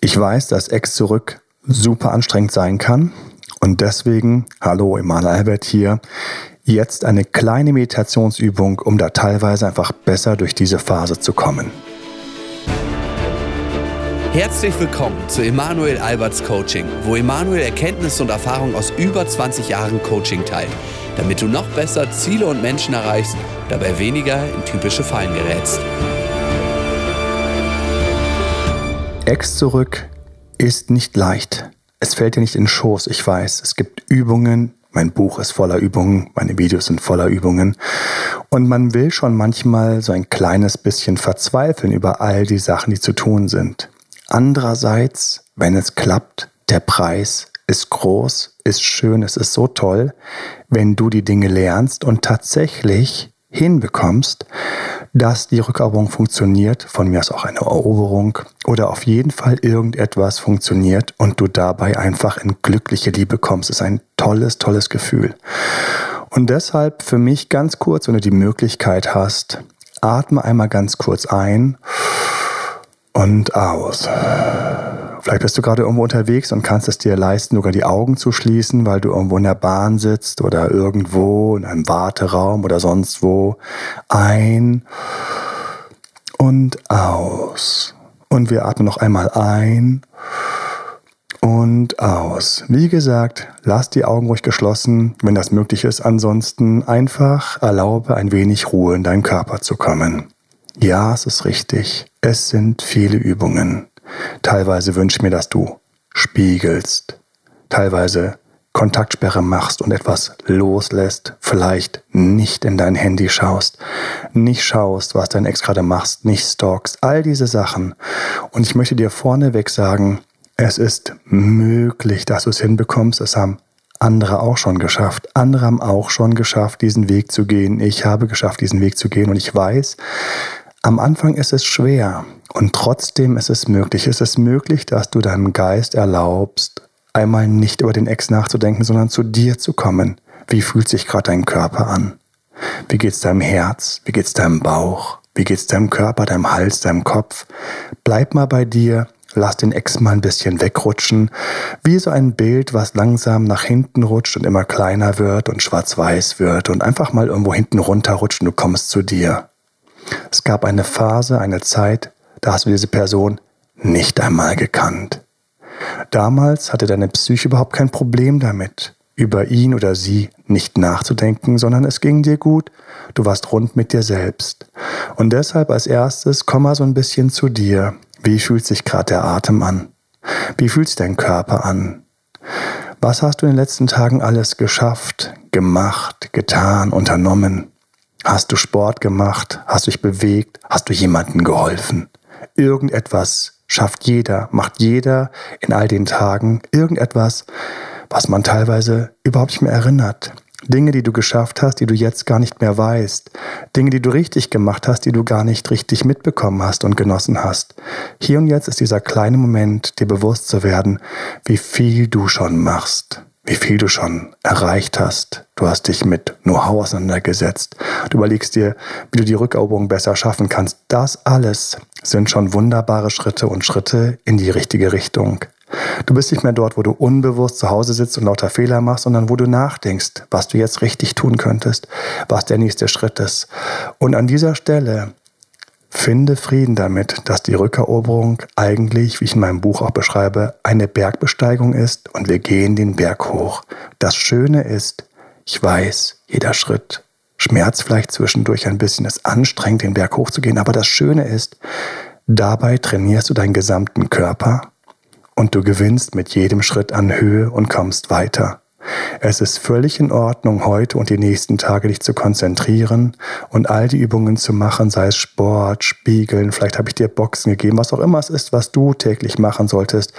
Ich weiß, dass Ex zurück super anstrengend sein kann und deswegen, hallo, Emanuel Albert hier, jetzt eine kleine Meditationsübung, um da teilweise einfach besser durch diese Phase zu kommen. Herzlich willkommen zu Emanuel Alberts Coaching, wo Emanuel Erkenntnisse und Erfahrung aus über 20 Jahren Coaching teilt, damit du noch besser Ziele und Menschen erreichst, dabei weniger in typische Fallen gerätst. Ex zurück ist nicht leicht. Es fällt dir nicht in den Schoß, ich weiß. Es gibt Übungen, mein Buch ist voller Übungen, meine Videos sind voller Übungen. Und man will schon manchmal so ein kleines bisschen verzweifeln über all die Sachen, die zu tun sind. Andererseits, wenn es klappt, der Preis ist groß, ist schön, es ist so toll, wenn du die Dinge lernst und tatsächlich hinbekommst, dass die Rückeroberung funktioniert, von mir aus auch eine Eroberung oder auf jeden Fall irgendetwas funktioniert und du dabei einfach in glückliche Liebe kommst. Das ist ein tolles, tolles Gefühl. Und deshalb für mich ganz kurz, wenn du die Möglichkeit hast, atme einmal ganz kurz ein und aus. Vielleicht bist du gerade irgendwo unterwegs und kannst es dir leisten, sogar die Augen zu schließen, weil du irgendwo in der Bahn sitzt oder irgendwo in einem Warteraum oder sonst wo. Ein und aus. Und wir atmen noch einmal ein und aus. Wie gesagt, lass die Augen ruhig geschlossen, wenn das möglich ist. Ansonsten einfach erlaube ein wenig Ruhe in deinen Körper zu kommen. Ja, es ist richtig. Es sind viele Übungen. Teilweise wünsche ich mir, dass du spiegelst, teilweise Kontaktsperre machst und etwas loslässt, vielleicht nicht in dein Handy schaust, nicht schaust, was dein Ex gerade machst, nicht stalkst, all diese Sachen. Und ich möchte dir vorneweg sagen, es ist möglich, dass du es hinbekommst. Es haben andere auch schon geschafft. Andere haben auch schon geschafft, diesen Weg zu gehen. Ich habe geschafft, diesen Weg zu gehen. Und ich weiß, am Anfang ist es schwer und trotzdem ist es möglich. Es ist möglich, dass du deinem Geist erlaubst, einmal nicht über den Ex nachzudenken, sondern zu dir zu kommen. Wie fühlt sich gerade dein Körper an? Wie geht's deinem Herz? Wie geht's deinem Bauch? Wie geht's deinem Körper, deinem Hals, deinem Kopf? Bleib mal bei dir. Lass den Ex mal ein bisschen wegrutschen, wie so ein Bild, was langsam nach hinten rutscht und immer kleiner wird und schwarz-weiß wird und einfach mal irgendwo hinten runterrutscht und du kommst zu dir. Es gab eine Phase, eine Zeit, da hast du diese Person nicht einmal gekannt. Damals hatte deine Psyche überhaupt kein Problem damit, über ihn oder sie nicht nachzudenken, sondern es ging dir gut, du warst rund mit dir selbst. Und deshalb als erstes komm mal so ein bisschen zu dir. Wie fühlt sich gerade der Atem an? Wie fühlt sich dein Körper an? Was hast du in den letzten Tagen alles geschafft, gemacht, getan, unternommen? Hast du Sport gemacht? Hast du dich bewegt? Hast du jemandem geholfen? Irgendetwas schafft jeder, macht jeder in all den Tagen irgendetwas, was man teilweise überhaupt nicht mehr erinnert. Dinge, die du geschafft hast, die du jetzt gar nicht mehr weißt. Dinge, die du richtig gemacht hast, die du gar nicht richtig mitbekommen hast und genossen hast. Hier und jetzt ist dieser kleine Moment, dir bewusst zu werden, wie viel du schon machst wie viel du schon erreicht hast. Du hast dich mit Know-how auseinandergesetzt. Du überlegst dir, wie du die Rückeroberung besser schaffen kannst. Das alles sind schon wunderbare Schritte und Schritte in die richtige Richtung. Du bist nicht mehr dort, wo du unbewusst zu Hause sitzt und lauter Fehler machst, sondern wo du nachdenkst, was du jetzt richtig tun könntest, was der nächste Schritt ist. Und an dieser Stelle Finde Frieden damit, dass die Rückeroberung eigentlich, wie ich in meinem Buch auch beschreibe, eine Bergbesteigung ist und wir gehen den Berg hoch. Das Schöne ist, ich weiß, jeder Schritt schmerzt vielleicht zwischendurch ein bisschen, ist anstrengend, den Berg hochzugehen, aber das Schöne ist, dabei trainierst du deinen gesamten Körper und du gewinnst mit jedem Schritt an Höhe und kommst weiter. Es ist völlig in Ordnung, heute und die nächsten Tage dich zu konzentrieren und all die Übungen zu machen, sei es Sport, Spiegeln, vielleicht habe ich dir Boxen gegeben, was auch immer es ist, was du täglich machen solltest.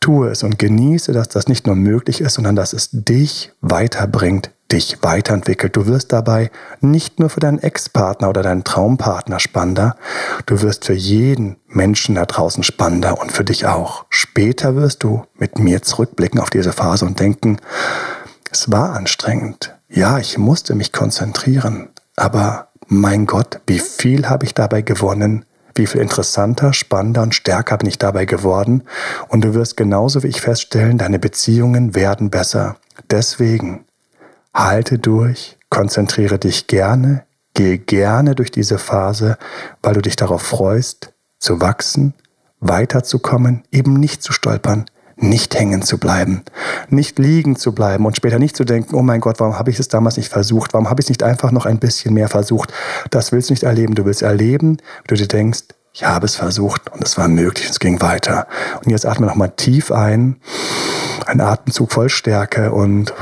Tue es und genieße, dass das nicht nur möglich ist, sondern dass es dich weiterbringt, dich weiterentwickelt. Du wirst dabei nicht nur für deinen Ex-Partner oder deinen Traumpartner spannender, du wirst für jeden Menschen da draußen spannender und für dich auch. Später wirst du mit mir zurückblicken auf diese Phase und denken, es war anstrengend. Ja, ich musste mich konzentrieren, aber mein Gott, wie viel habe ich dabei gewonnen? wie viel interessanter, spannender und stärker bin ich dabei geworden. Und du wirst genauso wie ich feststellen, deine Beziehungen werden besser. Deswegen halte durch, konzentriere dich gerne, gehe gerne durch diese Phase, weil du dich darauf freust, zu wachsen, weiterzukommen, eben nicht zu stolpern, nicht hängen zu bleiben, nicht liegen zu bleiben und später nicht zu denken, oh mein Gott, warum habe ich es damals nicht versucht? Warum habe ich es nicht einfach noch ein bisschen mehr versucht? Das willst du nicht erleben. Du willst erleben, du dir denkst, ich habe es versucht und es war möglich, es ging weiter. Und jetzt atme nochmal tief ein, ein Atemzug voll Stärke und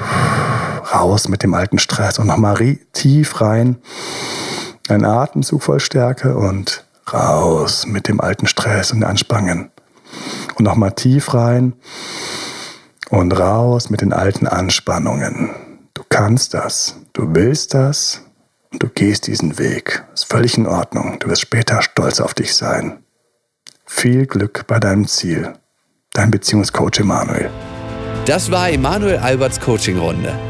raus mit dem alten Stress und nochmal tief rein, ein Atemzug voll Stärke und raus mit dem alten Stress und Anspannungen. Und nochmal tief rein und raus mit den alten Anspannungen. Du kannst das, du willst das und du gehst diesen Weg. Ist völlig in Ordnung. Du wirst später stolz auf dich sein. Viel Glück bei deinem Ziel. Dein Beziehungscoach Emanuel. Das war Emanuel Alberts Coaching-Runde.